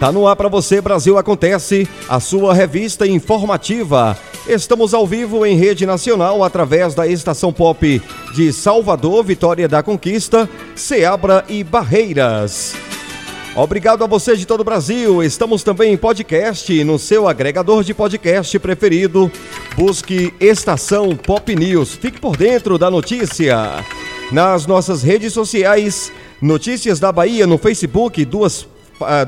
Tá no ar para você, Brasil Acontece, a sua revista informativa. Estamos ao vivo em rede nacional através da Estação Pop de Salvador, Vitória da Conquista, Ceabra e Barreiras. Obrigado a você de todo o Brasil. Estamos também em podcast no seu agregador de podcast preferido. Busque Estação Pop News. Fique por dentro da notícia. Nas nossas redes sociais, Notícias da Bahia no Facebook, duas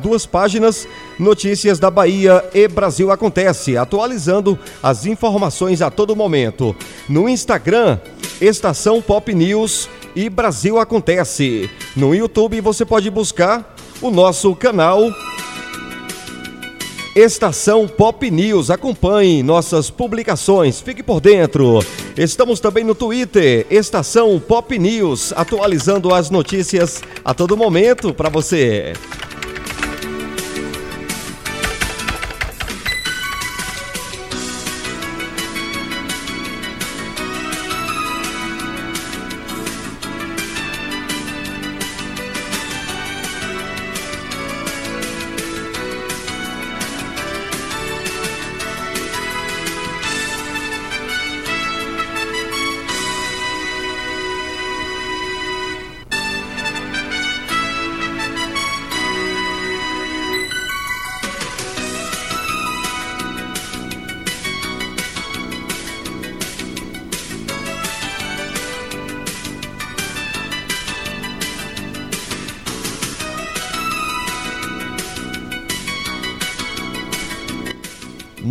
duas páginas, Notícias da Bahia e Brasil Acontece, atualizando as informações a todo momento. No Instagram, Estação Pop News e Brasil Acontece. No YouTube você pode buscar o nosso canal Estação Pop News. Acompanhe nossas publicações, fique por dentro. Estamos também no Twitter, Estação Pop News, atualizando as notícias a todo momento para você.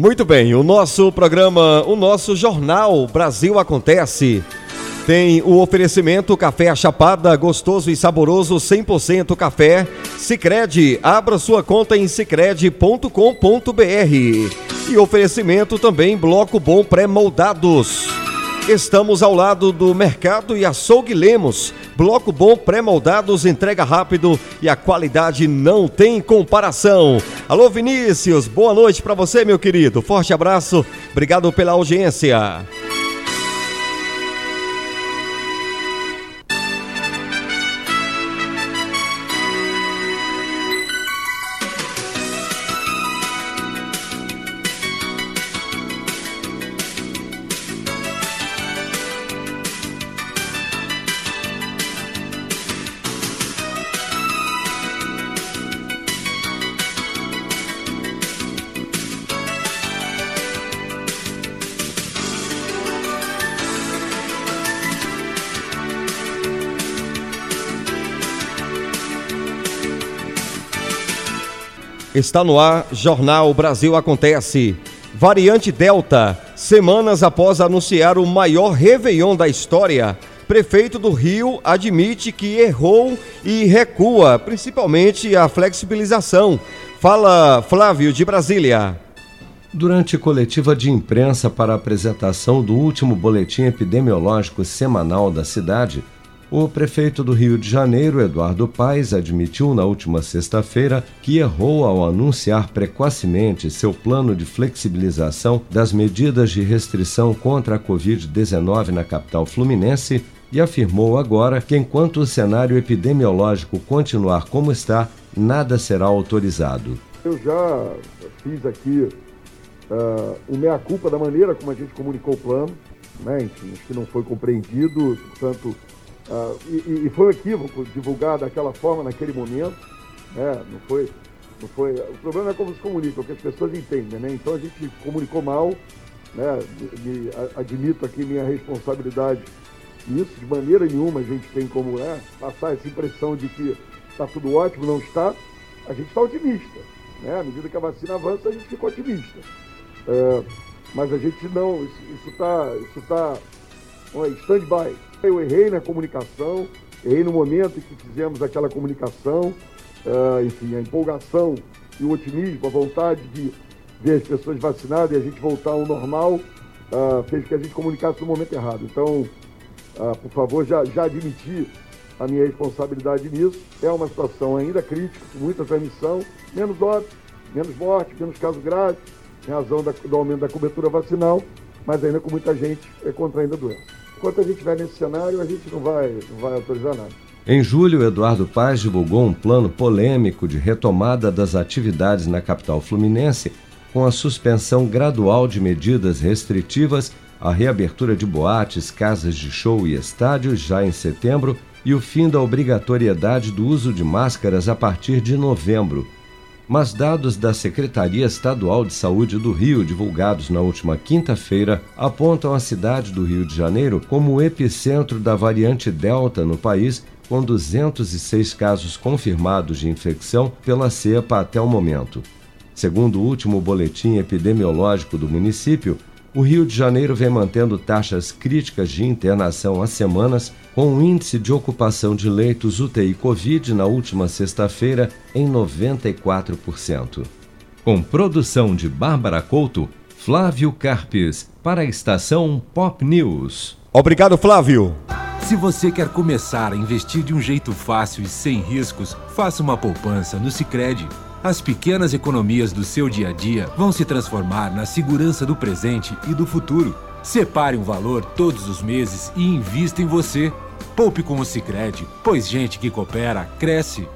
Muito bem, o nosso programa, o nosso jornal Brasil Acontece tem o oferecimento Café Chapada, gostoso e saboroso, 100% café. Sicredi, abra sua conta em sicredi.com.br. E oferecimento também Bloco Bom Pré-Moldados. Estamos ao lado do Mercado e Açougue Lemos. Bloco bom, pré-moldados, entrega rápido e a qualidade não tem comparação. Alô Vinícius, boa noite para você, meu querido. Forte abraço, obrigado pela audiência. Está no ar, Jornal Brasil Acontece. Variante Delta, semanas após anunciar o maior Réveillon da história, prefeito do Rio admite que errou e recua, principalmente a flexibilização. Fala Flávio de Brasília. Durante coletiva de imprensa para a apresentação do último boletim epidemiológico semanal da cidade, o prefeito do Rio de Janeiro, Eduardo Paes, admitiu na última sexta-feira que errou ao anunciar precocemente seu plano de flexibilização das medidas de restrição contra a Covid-19 na capital fluminense e afirmou agora que, enquanto o cenário epidemiológico continuar como está, nada será autorizado. Eu já fiz aqui uh, o meia-culpa da maneira como a gente comunicou o plano, né? Que não foi compreendido, portanto Uh, e, e, foi um equívoco divulgar daquela forma naquele momento, né? Não foi, não foi. O problema é como se comunica, o que as pessoas entendem, né? Então a gente comunicou mal, né? Me, admito aqui minha responsabilidade nisso. De maneira nenhuma a gente tem como né, passar essa impressão de que está tudo ótimo, não está. A gente está otimista, né? À medida que a vacina avança, a gente fica otimista. Uh, mas a gente não, isso está isso tá stand-by. Eu errei na comunicação, errei no momento em que fizemos aquela comunicação, uh, enfim, a empolgação e o otimismo, a vontade de ver as pessoas vacinadas e a gente voltar ao normal, uh, fez que a gente comunicasse no momento errado. Então, uh, por favor, já, já admiti a minha responsabilidade nisso. É uma situação ainda crítica, com muita transmissão, menos óbito, menos morte, menos casos graves, em razão da, do aumento da cobertura vacinal, mas ainda com muita gente contraindo a doença. Enquanto a gente estiver nesse cenário, a gente não vai, não vai autorizar nada. Em julho, Eduardo Paz divulgou um plano polêmico de retomada das atividades na capital fluminense, com a suspensão gradual de medidas restritivas, a reabertura de boates, casas de show e estádios já em setembro e o fim da obrigatoriedade do uso de máscaras a partir de novembro mas dados da Secretaria Estadual de Saúde do Rio, divulgados na última quinta-feira, apontam a cidade do Rio de Janeiro como o epicentro da variante Delta no país, com 206 casos confirmados de infecção pela cepa até o momento. Segundo o último boletim epidemiológico do município, o Rio de Janeiro vem mantendo taxas críticas de internação há semanas, com o um índice de ocupação de leitos UTI Covid na última sexta-feira em 94%. Com produção de Bárbara Couto, Flávio Carpes, para a estação Pop News. Obrigado, Flávio. Se você quer começar a investir de um jeito fácil e sem riscos, faça uma poupança no Sicredi as pequenas economias do seu dia a dia vão se transformar na segurança do presente e do futuro. Separe um valor todos os meses e invista em você. Poupe com o Sicredi, pois gente que coopera cresce.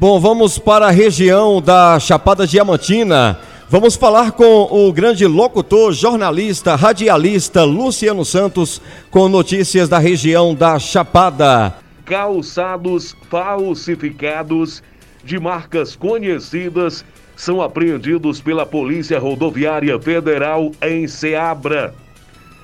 Bom, vamos para a região da Chapada Diamantina. Vamos falar com o grande locutor, jornalista, radialista Luciano Santos com notícias da região da Chapada. Calçados falsificados de marcas conhecidas são apreendidos pela Polícia Rodoviária Federal em Ceabra.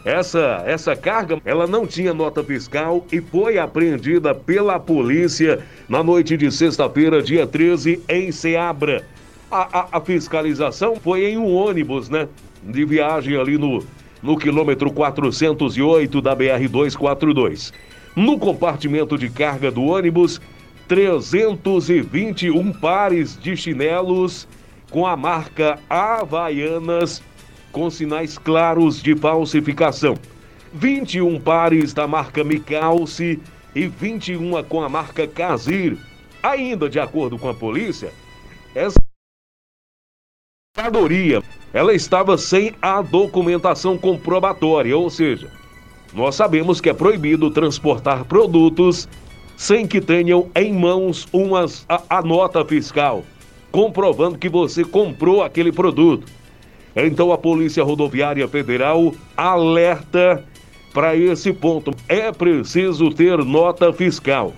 Essa, essa carga, ela não tinha nota fiscal e foi apreendida pela polícia na noite de sexta-feira, dia 13, em Ceabra. A, a, a, fiscalização foi em um ônibus, né? De viagem ali no, no quilômetro 408 da BR-242. No compartimento de carga do ônibus, 321 pares de chinelos com a marca Havaianas com sinais claros de falsificação. 21 pares da marca Micalce e 21 com a marca Casir. Ainda de acordo com a polícia, essa mercadoria ela estava sem a documentação comprobatória, ou seja, nós sabemos que é proibido transportar produtos sem que tenham em mãos umas, a, a nota fiscal, comprovando que você comprou aquele produto. Então a Polícia Rodoviária Federal alerta para esse ponto. É preciso ter nota fiscal.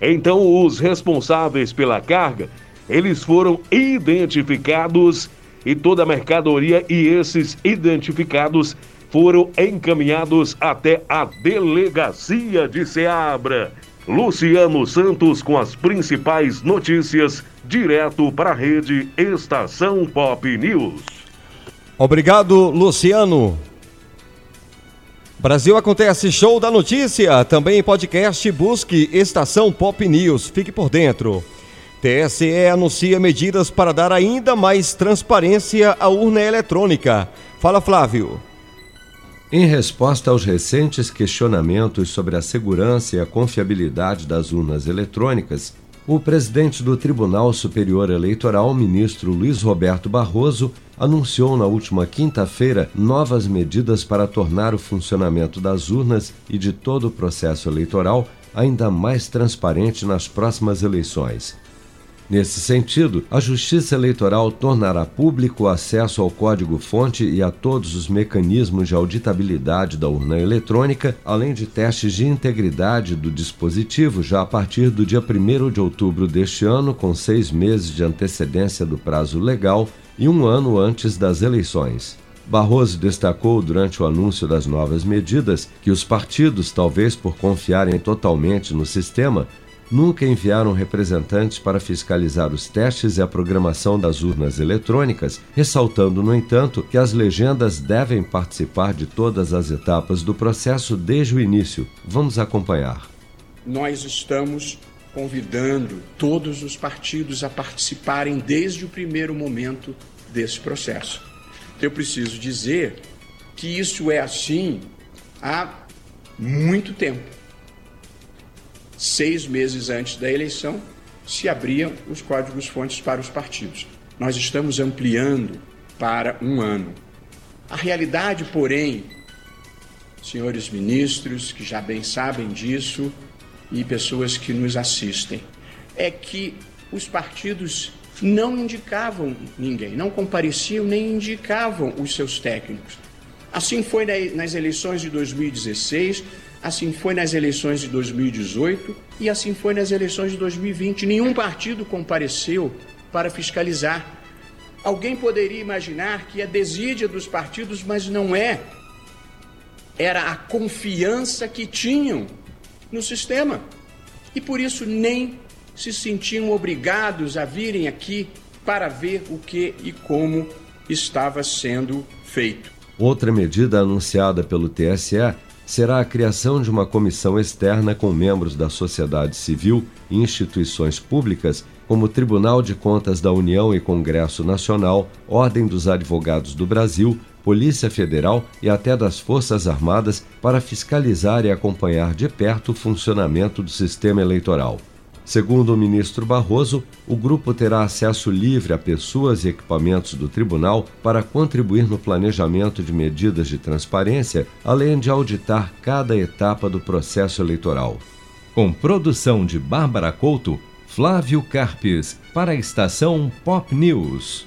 Então os responsáveis pela carga, eles foram identificados e toda a mercadoria e esses identificados foram encaminhados até a delegacia de Ceabra. Luciano Santos com as principais notícias, direto para a rede Estação Pop News. Obrigado, Luciano. Brasil Acontece Show da Notícia, também em podcast, busque Estação Pop News, fique por dentro. TSE anuncia medidas para dar ainda mais transparência à urna eletrônica. Fala, Flávio. Em resposta aos recentes questionamentos sobre a segurança e a confiabilidade das urnas eletrônicas, O presidente do Tribunal Superior Eleitoral, ministro Luiz Roberto Barroso, anunciou na última quinta-feira novas medidas para tornar o funcionamento das urnas e de todo o processo eleitoral ainda mais transparente nas próximas eleições. Nesse sentido, a Justiça Eleitoral tornará público o acesso ao código-fonte e a todos os mecanismos de auditabilidade da urna eletrônica, além de testes de integridade do dispositivo já a partir do dia 1 de outubro deste ano, com seis meses de antecedência do prazo legal e um ano antes das eleições. Barroso destacou durante o anúncio das novas medidas que os partidos, talvez por confiarem totalmente no sistema, nunca enviaram representantes para fiscalizar os testes e a programação das urnas eletrônicas, ressaltando, no entanto, que as legendas devem participar de todas as etapas do processo desde o início. Vamos acompanhar. Nós estamos convidando todos os partidos a participarem desde o primeiro momento desse processo. Eu preciso dizer que isso é assim há muito tempo seis meses antes da eleição, se abriam os códigos-fontes para os partidos. Nós estamos ampliando para um ano. A realidade, porém, senhores ministros, que já bem sabem disso, e pessoas que nos assistem, é que os partidos não indicavam ninguém, não compareciam nem indicavam os seus técnicos. Assim foi nas eleições de 2016, assim foi nas eleições de 2018 e assim foi nas eleições de 2020. Nenhum partido compareceu para fiscalizar. Alguém poderia imaginar que a desídia dos partidos, mas não é. Era a confiança que tinham no sistema. E por isso nem se sentiam obrigados a virem aqui para ver o que e como estava sendo feito. Outra medida anunciada pelo TSE será a criação de uma comissão externa com membros da sociedade civil e instituições públicas, como Tribunal de Contas da União e Congresso Nacional, Ordem dos Advogados do Brasil, Polícia Federal e até das Forças Armadas, para fiscalizar e acompanhar de perto o funcionamento do sistema eleitoral. Segundo o ministro Barroso, o grupo terá acesso livre a pessoas e equipamentos do tribunal para contribuir no planejamento de medidas de transparência, além de auditar cada etapa do processo eleitoral. Com produção de Bárbara Couto, Flávio Carpes, para a estação Pop News.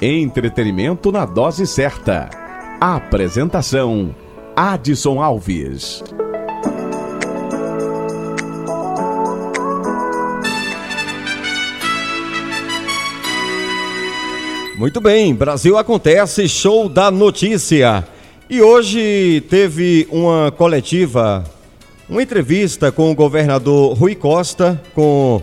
Entretenimento na dose certa. Apresentação: Adson Alves. Muito bem, Brasil acontece, show da notícia. E hoje teve uma coletiva, uma entrevista com o governador Rui Costa, com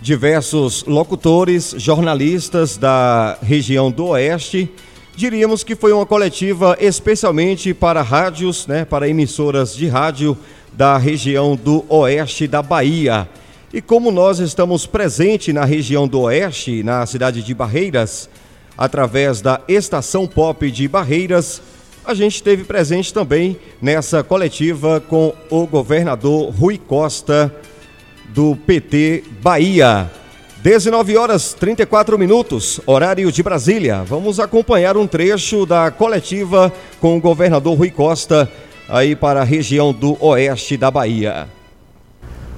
diversos locutores, jornalistas da região do Oeste. Diríamos que foi uma coletiva especialmente para rádios, né, para emissoras de rádio da região do Oeste da Bahia. E como nós estamos presentes na região do Oeste, na cidade de Barreiras, através da Estação Pop de Barreiras, a gente esteve presente também nessa coletiva com o governador Rui Costa do PT Bahia. 19 horas 34 minutos, horário de Brasília. Vamos acompanhar um trecho da coletiva com o governador Rui Costa, aí para a região do oeste da Bahia.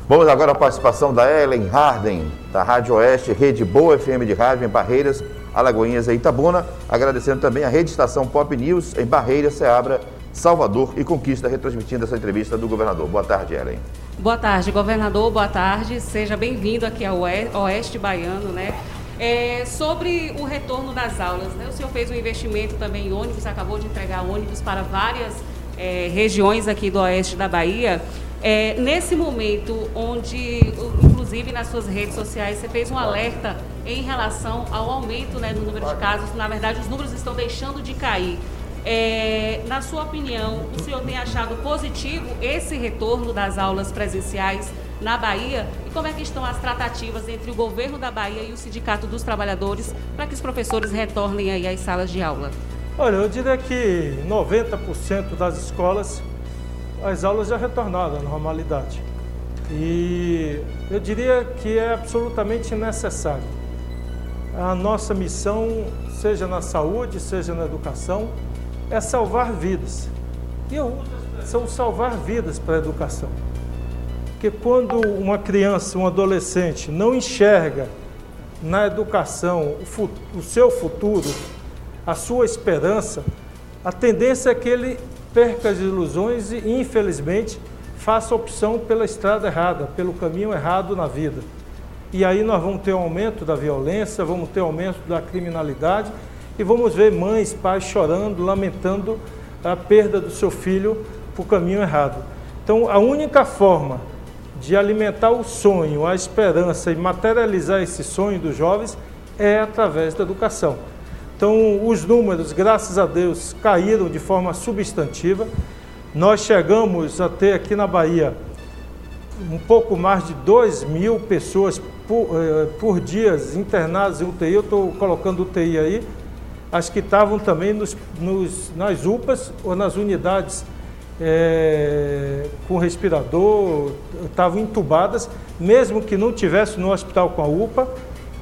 Vamos agora à participação da Ellen Harden, da Rádio Oeste, Rede Boa FM de Rádio em Barreiras, Alagoinhas e Itabuna. Agradecendo também a Rede Estação Pop News em Barreiras, Ceabra, Salvador e Conquista, retransmitindo essa entrevista do governador. Boa tarde, Ellen. Boa tarde, governador. Boa tarde. Seja bem-vindo aqui ao Oeste Baiano, né? É, sobre o retorno das aulas, né? O senhor fez um investimento também em ônibus, acabou de entregar ônibus para várias é, regiões aqui do oeste da Bahia. É, nesse momento, onde, inclusive nas suas redes sociais, você fez um alerta em relação ao aumento né, no número de casos, na verdade, os números estão deixando de cair. É, na sua opinião, o senhor tem achado positivo esse retorno das aulas presenciais na Bahia? E como é que estão as tratativas entre o governo da Bahia e o Sindicato dos Trabalhadores para que os professores retornem aí às salas de aula? Olha, eu diria que 90% das escolas as aulas já retornaram à normalidade. E eu diria que é absolutamente necessário. A nossa missão, seja na saúde, seja na educação, é salvar vidas. E eu são salvar vidas para a educação. Porque quando uma criança, um adolescente não enxerga na educação o, o seu futuro, a sua esperança, a tendência é que ele perca as ilusões e, infelizmente, faça opção pela estrada errada, pelo caminho errado na vida. E aí nós vamos ter um aumento da violência, vamos ter um aumento da criminalidade e vamos ver mães, pais chorando, lamentando a perda do seu filho o caminho errado. Então, a única forma de alimentar o sonho, a esperança e materializar esse sonho dos jovens é através da educação. Então, os números, graças a Deus, caíram de forma substantiva. Nós chegamos a ter aqui na Bahia um pouco mais de 2 mil pessoas por, eh, por dia internadas em UTI. Eu estou colocando UTI aí. As que estavam também nos, nos, nas UPAs ou nas unidades é, com respirador, estavam entubadas, mesmo que não tivesse no hospital com a UPA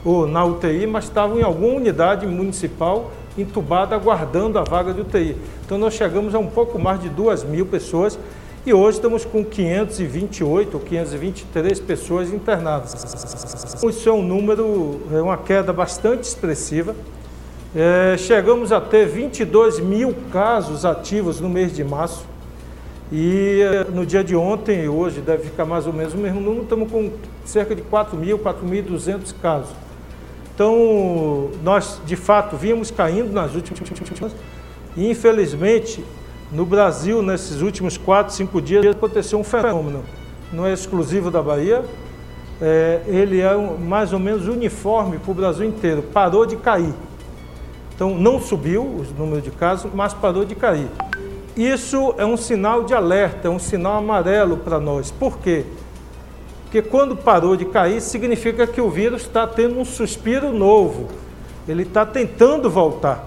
ou na UTI, mas estavam em alguma unidade municipal entubada aguardando a vaga de UTI. Então nós chegamos a um pouco mais de 2 mil pessoas e hoje estamos com 528 ou 523 pessoas internadas. Isso é um número, é uma queda bastante expressiva. É, chegamos a ter 22 mil casos ativos no mês de março. E é, no dia de ontem e hoje deve ficar mais ou menos o mesmo número, estamos com cerca de 4 mil, 4.200 casos. Então, nós de fato vínhamos caindo nas últimas e infelizmente no Brasil, nesses últimos quatro, cinco dias, aconteceu um fenômeno. Não é exclusivo da Bahia, é, ele é mais ou menos uniforme para o Brasil inteiro. Parou de cair. Então, não subiu o número de casos, mas parou de cair. Isso é um sinal de alerta, é um sinal amarelo para nós. Por quê? Porque quando parou de cair, significa que o vírus está tendo um suspiro novo. Ele está tentando voltar.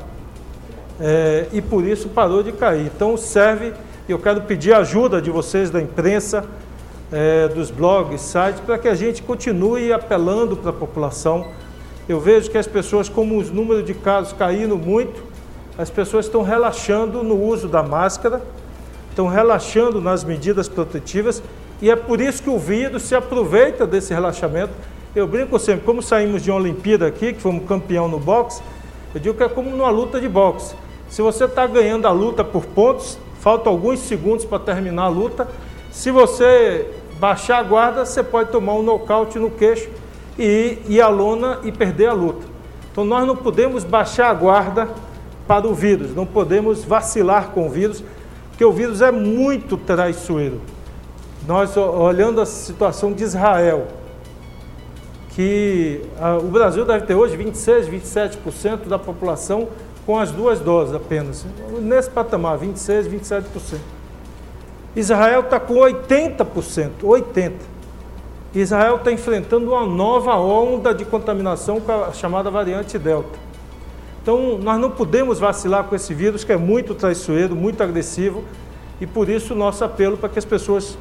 É, e por isso parou de cair. Então serve, eu quero pedir ajuda de vocês da imprensa, é, dos blogs, sites, para que a gente continue apelando para a população. Eu vejo que as pessoas, como os números de casos caindo muito, as pessoas estão relaxando no uso da máscara, estão relaxando nas medidas protetivas e é por isso que o vírus se aproveita desse relaxamento. Eu brinco sempre, como saímos de uma Olimpíada aqui, que fomos campeão no boxe, eu digo que é como numa luta de boxe. Se você está ganhando a luta por pontos, faltam alguns segundos para terminar a luta. Se você baixar a guarda, você pode tomar um nocaute no queixo e à lona e perder a luta. Então nós não podemos baixar a guarda para o vírus, não podemos vacilar com o vírus, porque o vírus é muito traiçoeiro nós olhando a situação de Israel, que a, o Brasil deve ter hoje 26, 27% da população com as duas doses apenas. Nesse patamar, 26, 27%. Israel está com 80%, 80%. Israel está enfrentando uma nova onda de contaminação com a chamada variante Delta. Então, nós não podemos vacilar com esse vírus que é muito traiçoeiro, muito agressivo, e por isso nosso apelo para que as pessoas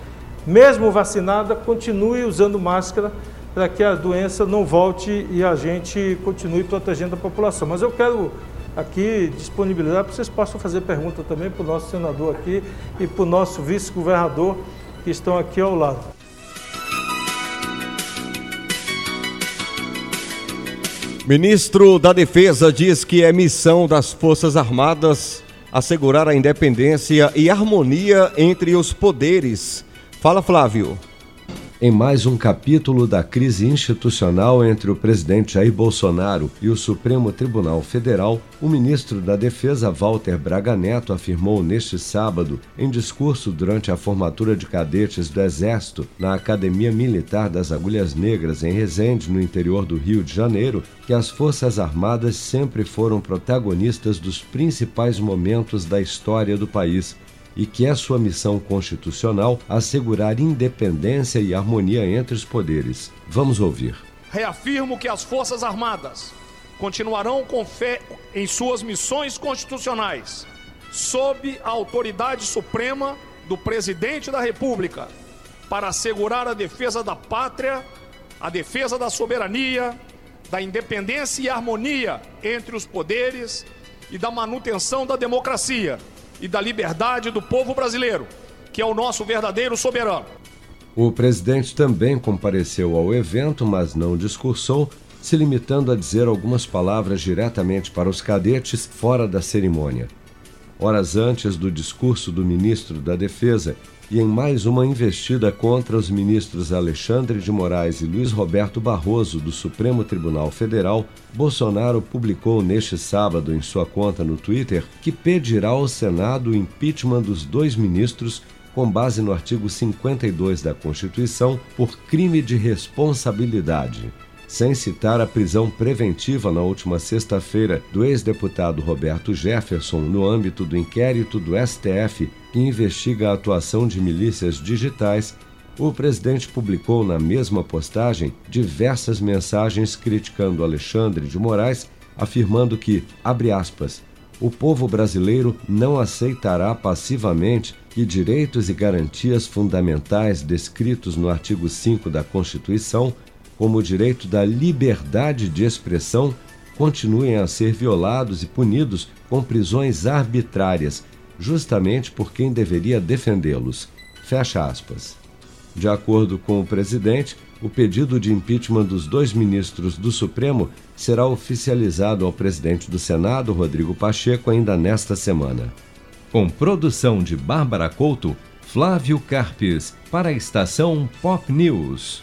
mesmo vacinada, continue usando máscara para que a doença não volte e a gente continue protegendo a população. Mas eu quero aqui disponibilizar para que vocês possam fazer pergunta também para o nosso senador aqui e para o nosso vice-governador que estão aqui ao lado. Ministro da Defesa diz que é missão das Forças Armadas assegurar a independência e harmonia entre os poderes Fala, Flávio. Em mais um capítulo da crise institucional entre o presidente Jair Bolsonaro e o Supremo Tribunal Federal, o ministro da Defesa Walter Braga Neto afirmou neste sábado, em discurso durante a formatura de cadetes do Exército na Academia Militar das Agulhas Negras em Resende, no interior do Rio de Janeiro, que as Forças Armadas sempre foram protagonistas dos principais momentos da história do país e que é sua missão constitucional assegurar independência e harmonia entre os poderes. Vamos ouvir. Reafirmo que as Forças Armadas continuarão com fé em suas missões constitucionais, sob a autoridade suprema do Presidente da República, para assegurar a defesa da pátria, a defesa da soberania, da independência e harmonia entre os poderes e da manutenção da democracia e da liberdade do povo brasileiro, que é o nosso verdadeiro soberano. O presidente também compareceu ao evento, mas não discursou, se limitando a dizer algumas palavras diretamente para os cadetes fora da cerimônia. Horas antes do discurso do ministro da Defesa, e em mais uma investida contra os ministros Alexandre de Moraes e Luiz Roberto Barroso do Supremo Tribunal Federal, Bolsonaro publicou neste sábado em sua conta no Twitter que pedirá ao Senado o impeachment dos dois ministros com base no artigo 52 da Constituição por crime de responsabilidade. Sem citar a prisão preventiva na última sexta-feira do ex-deputado Roberto Jefferson no âmbito do inquérito do STF que investiga a atuação de milícias digitais, o presidente publicou na mesma postagem diversas mensagens criticando Alexandre de Moraes, afirmando que, abre aspas, o povo brasileiro não aceitará passivamente que direitos e garantias fundamentais descritos no artigo 5 da Constituição como o direito da liberdade de expressão, continuem a ser violados e punidos com prisões arbitrárias, justamente por quem deveria defendê-los. Fecha aspas. De acordo com o presidente, o pedido de impeachment dos dois ministros do Supremo será oficializado ao presidente do Senado, Rodrigo Pacheco, ainda nesta semana. Com produção de Bárbara Couto, Flávio Carpes, para a estação Pop News.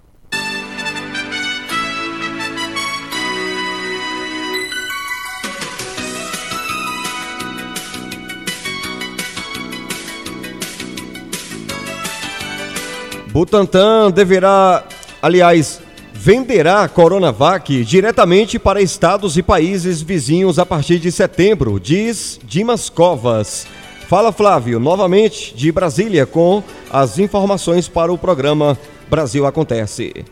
Butantan deverá, aliás, venderá Coronavac diretamente para estados e países vizinhos a partir de setembro, diz Dimas Covas. Fala Flávio, novamente de Brasília com as informações para o programa Brasil Acontece.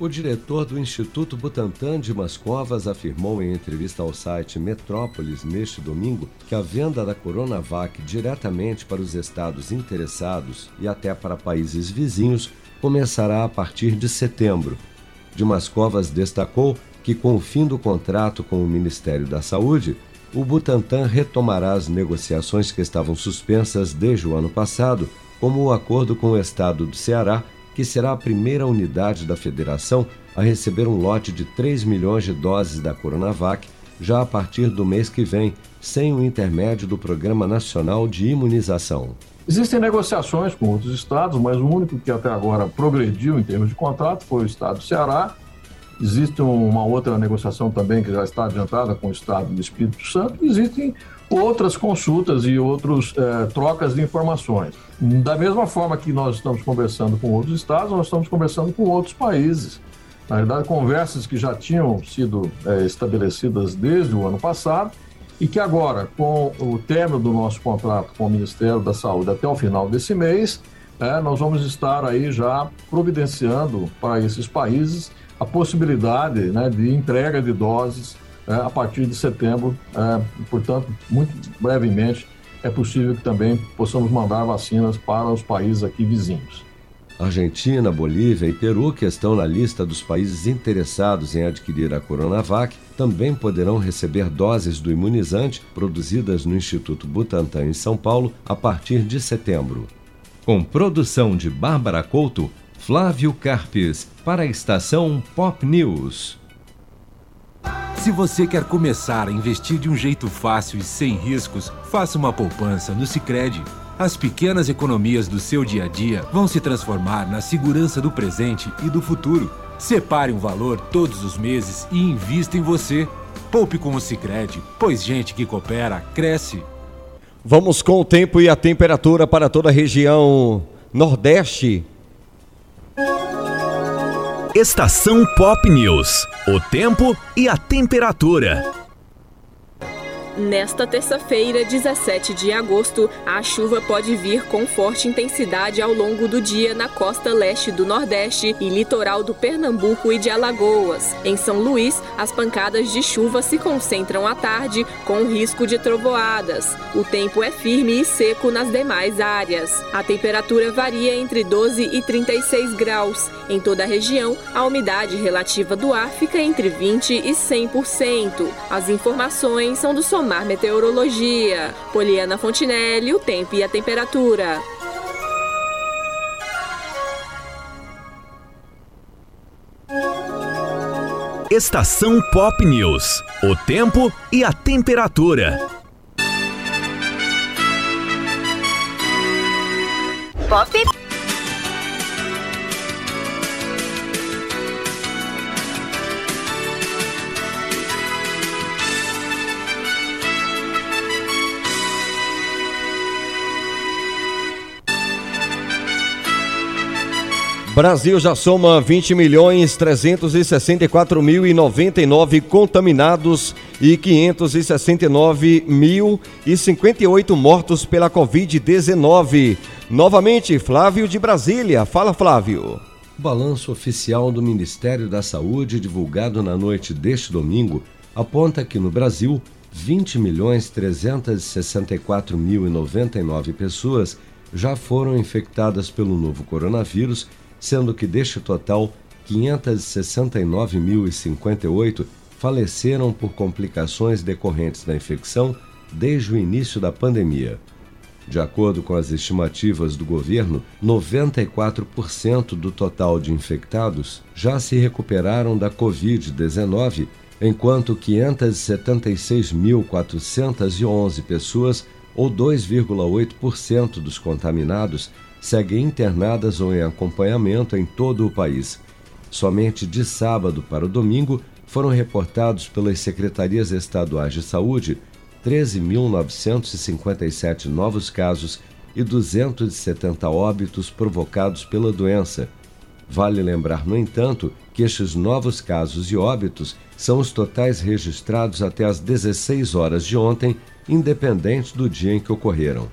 O diretor do Instituto Butantan de Mascovas afirmou em entrevista ao site Metrópolis neste domingo que a venda da Coronavac diretamente para os estados interessados e até para países vizinhos começará a partir de setembro. De Mascovas destacou que, com o fim do contrato com o Ministério da Saúde, o Butantan retomará as negociações que estavam suspensas desde o ano passado, como o acordo com o estado do Ceará que será a primeira unidade da federação a receber um lote de 3 milhões de doses da Coronavac já a partir do mês que vem, sem o intermédio do Programa Nacional de Imunização. Existem negociações com outros estados, mas o único que até agora progrediu em termos de contrato foi o estado do Ceará. Existe uma outra negociação também que já está adiantada com o estado do Espírito Santo. Existem outras consultas e outras é, trocas de informações. Da mesma forma que nós estamos conversando com outros estados, nós estamos conversando com outros países. Na verdade, conversas que já tinham sido é, estabelecidas desde o ano passado e que agora, com o término do nosso contrato com o Ministério da Saúde até o final desse mês, é, nós vamos estar aí já providenciando para esses países a possibilidade né, de entrega de doses é, a partir de setembro. É, portanto, muito brevemente, é possível que também possamos mandar vacinas para os países aqui vizinhos. Argentina, Bolívia e Peru, que estão na lista dos países interessados em adquirir a Coronavac, também poderão receber doses do imunizante produzidas no Instituto Butantan em São Paulo a partir de setembro. Com produção de Bárbara Couto, Flávio Carpes, para a estação Pop News. Se você quer começar a investir de um jeito fácil e sem riscos, faça uma poupança no Sicredi. As pequenas economias do seu dia a dia vão se transformar na segurança do presente e do futuro. Separe um valor todos os meses e invista em você. Poupe com o Sicredi, pois gente que coopera cresce. Vamos com o tempo e a temperatura para toda a região Nordeste. Estação Pop News. O tempo e a temperatura. Nesta terça-feira, 17 de agosto, a chuva pode vir com forte intensidade ao longo do dia na costa leste do Nordeste e litoral do Pernambuco e de Alagoas. Em São Luís, as pancadas de chuva se concentram à tarde, com risco de trovoadas. O tempo é firme e seco nas demais áreas. A temperatura varia entre 12 e 36 graus. Em toda a região, a umidade relativa do ar fica entre 20 e 100%. As informações são do Somar Meteorologia. Poliana Fontinelli, o tempo e a temperatura. Estação Pop News. O tempo e a temperatura. Pop. Brasil já soma 20 milhões 364 mil e 99 contaminados e 569 mil e 58 mortos pela Covid-19. Novamente, Flávio de Brasília. Fala, Flávio. O balanço oficial do Ministério da Saúde, divulgado na noite deste domingo, aponta que no Brasil, 20 milhões 364 mil e 99 pessoas já foram infectadas pelo novo coronavírus sendo que deste total, 569.058 faleceram por complicações decorrentes da infecção desde o início da pandemia. De acordo com as estimativas do governo, 94% do total de infectados já se recuperaram da Covid-19, enquanto 576.411 pessoas, ou 2,8% dos contaminados, seguem internadas ou em acompanhamento em todo o país. Somente de sábado para o domingo foram reportados pelas secretarias estaduais de saúde 13.957 novos casos e 270 óbitos provocados pela doença. Vale lembrar, no entanto, que estes novos casos e óbitos são os totais registrados até às 16 horas de ontem, independente do dia em que ocorreram.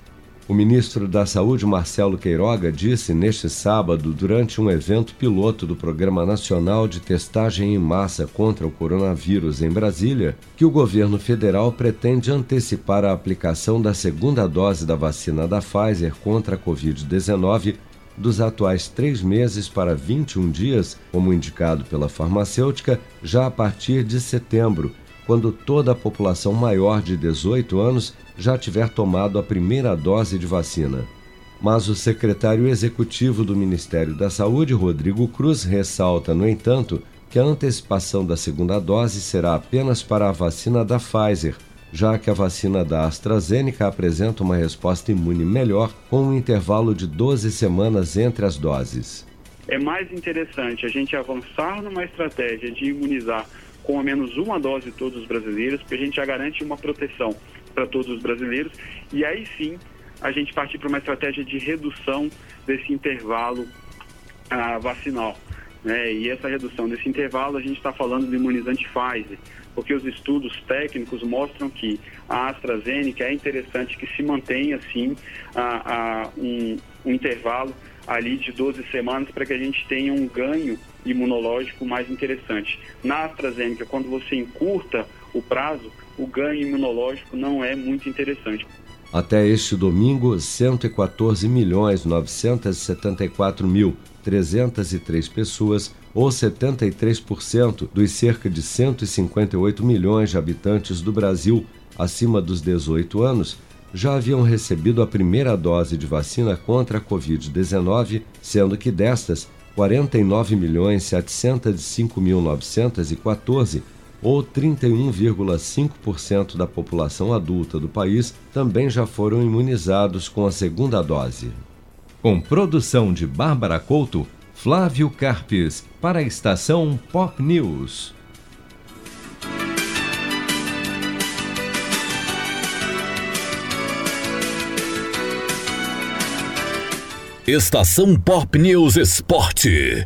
O ministro da Saúde, Marcelo Queiroga, disse neste sábado, durante um evento piloto do Programa Nacional de Testagem em Massa contra o Coronavírus em Brasília, que o governo federal pretende antecipar a aplicação da segunda dose da vacina da Pfizer contra a Covid-19 dos atuais três meses para 21 dias, como indicado pela farmacêutica, já a partir de setembro, quando toda a população maior de 18 anos já tiver tomado a primeira dose de vacina. Mas o secretário executivo do Ministério da Saúde, Rodrigo Cruz, ressalta, no entanto, que a antecipação da segunda dose será apenas para a vacina da Pfizer, já que a vacina da AstraZeneca apresenta uma resposta imune melhor, com um intervalo de 12 semanas entre as doses. É mais interessante a gente avançar numa estratégia de imunizar com ao menos uma dose todos os brasileiros, porque a gente já garante uma proteção para todos os brasileiros. E aí sim a gente partir para uma estratégia de redução desse intervalo ah, vacinal. Né? E essa redução desse intervalo, a gente está falando do imunizante Pfizer, porque os estudos técnicos mostram que a AstraZeneca é interessante que se mantenha, assim, a, a um, um intervalo ali de 12 semanas para que a gente tenha um ganho imunológico mais interessante. Na AstraZeneca, quando você encurta o prazo, o ganho imunológico não é muito interessante. Até este domingo, 114 milhões 974 mil 303 pessoas, ou 73% dos cerca de 158 milhões de habitantes do Brasil acima dos 18 anos, já haviam recebido a primeira dose de vacina contra a Covid-19, sendo que destas, 49.705.914, ou 31,5% da população adulta do país, também já foram imunizados com a segunda dose. Com produção de Bárbara Couto, Flávio Carpes, para a estação Pop News. Estação Pop News Esporte.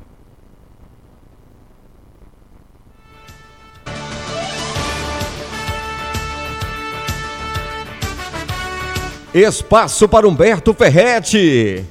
Espaço para Humberto Ferretti.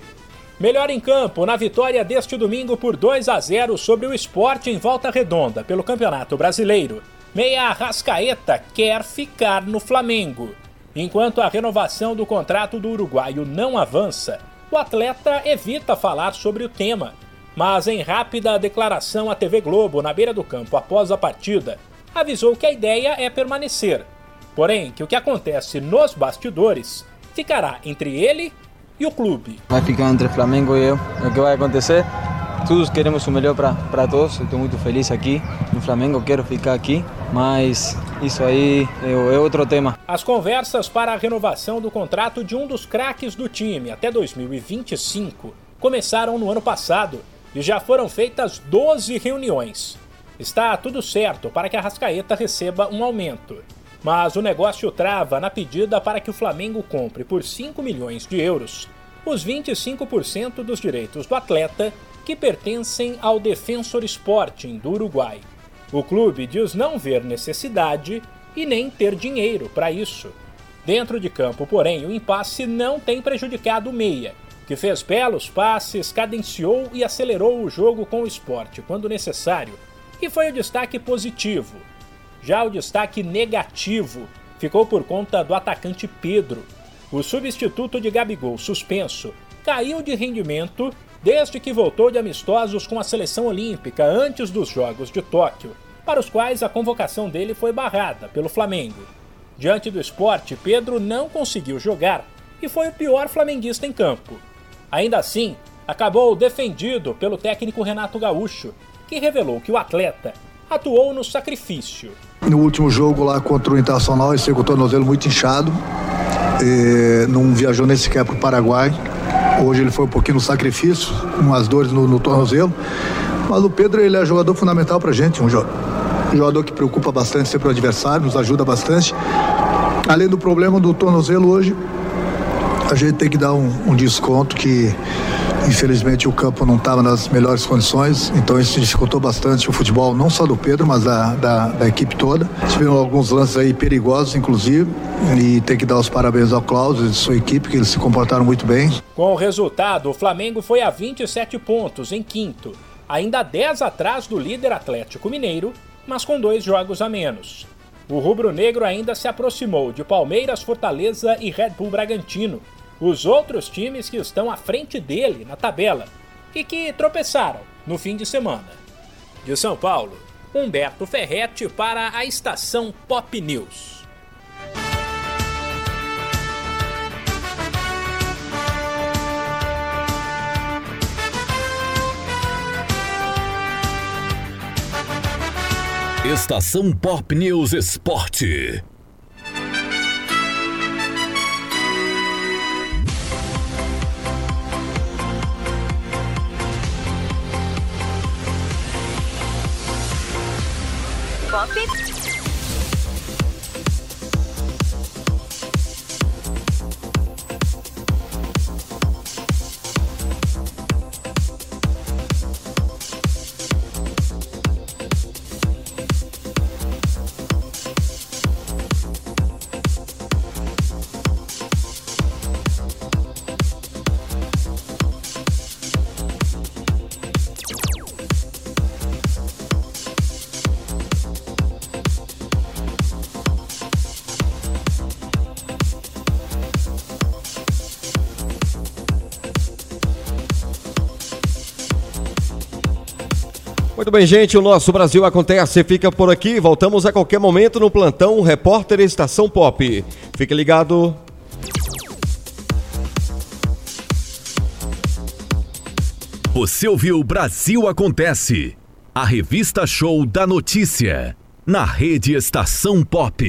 Melhor em campo na vitória deste domingo por 2 a 0 sobre o esporte em volta redonda pelo Campeonato Brasileiro. Meia Arrascaeta quer ficar no Flamengo. Enquanto a renovação do contrato do uruguaio não avança, o atleta evita falar sobre o tema, mas em rápida declaração à TV Globo na beira do campo após a partida, avisou que a ideia é permanecer. Porém, que o que acontece nos bastidores ficará entre ele e o clube. Vai ficar entre Flamengo e eu. O que vai acontecer? Todos queremos o melhor para todos. Estou muito feliz aqui no Flamengo, quero ficar aqui, mas isso aí é, é, outro tema. As conversas para a renovação do contrato de um dos craques do time até 2025 começaram no ano passado e já foram feitas 12 reuniões. Está tudo certo para que a Rascaeta receba um aumento. Mas o negócio trava na pedida para que o Flamengo compre por 5 milhões de euros os 25% dos direitos do atleta que pertencem ao Defensor Sporting do Uruguai. O clube diz não ver necessidade e nem ter dinheiro para isso. Dentro de campo, porém, o impasse não tem prejudicado o Meia, que fez belos passes, cadenciou e acelerou o jogo com o esporte quando necessário, e foi o destaque positivo. Já o destaque negativo ficou por conta do atacante Pedro. O substituto de Gabigol, suspenso, caiu de rendimento desde que voltou de amistosos com a seleção olímpica antes dos Jogos de Tóquio, para os quais a convocação dele foi barrada pelo Flamengo. Diante do esporte, Pedro não conseguiu jogar e foi o pior flamenguista em campo. Ainda assim, acabou defendido pelo técnico Renato Gaúcho, que revelou que o atleta atuou no sacrifício. No último jogo lá contra o Internacional, ele o tornozelo muito inchado, não viajou nem sequer para o Paraguai Hoje ele foi um pouquinho no sacrifício, umas dores no, no tornozelo. Mas o Pedro ele é jogador fundamental pra gente, um jogador que preocupa bastante sempre o adversário, nos ajuda bastante. Além do problema do tornozelo hoje, a gente tem que dar um, um desconto que Infelizmente o campo não estava nas melhores condições, então isso dificultou bastante o futebol, não só do Pedro, mas da, da, da equipe toda. Tiveram alguns lances aí perigosos, inclusive, e tem que dar os parabéns ao Klaus e sua equipe, que eles se comportaram muito bem. Com o resultado, o Flamengo foi a 27 pontos em quinto, ainda 10 atrás do líder Atlético Mineiro, mas com dois jogos a menos. O rubro-negro ainda se aproximou de Palmeiras, Fortaleza e Red Bull Bragantino, os outros times que estão à frente dele na tabela e que tropeçaram no fim de semana. De São Paulo, Humberto Ferretti para a estação Pop News. Estação Pop News Esporte. Bob Bits. Muito bem, gente, o nosso Brasil acontece, fica por aqui. Voltamos a qualquer momento no plantão Repórter Estação Pop. Fique ligado. Você ouviu Brasil Acontece, a revista show da notícia, na rede Estação Pop.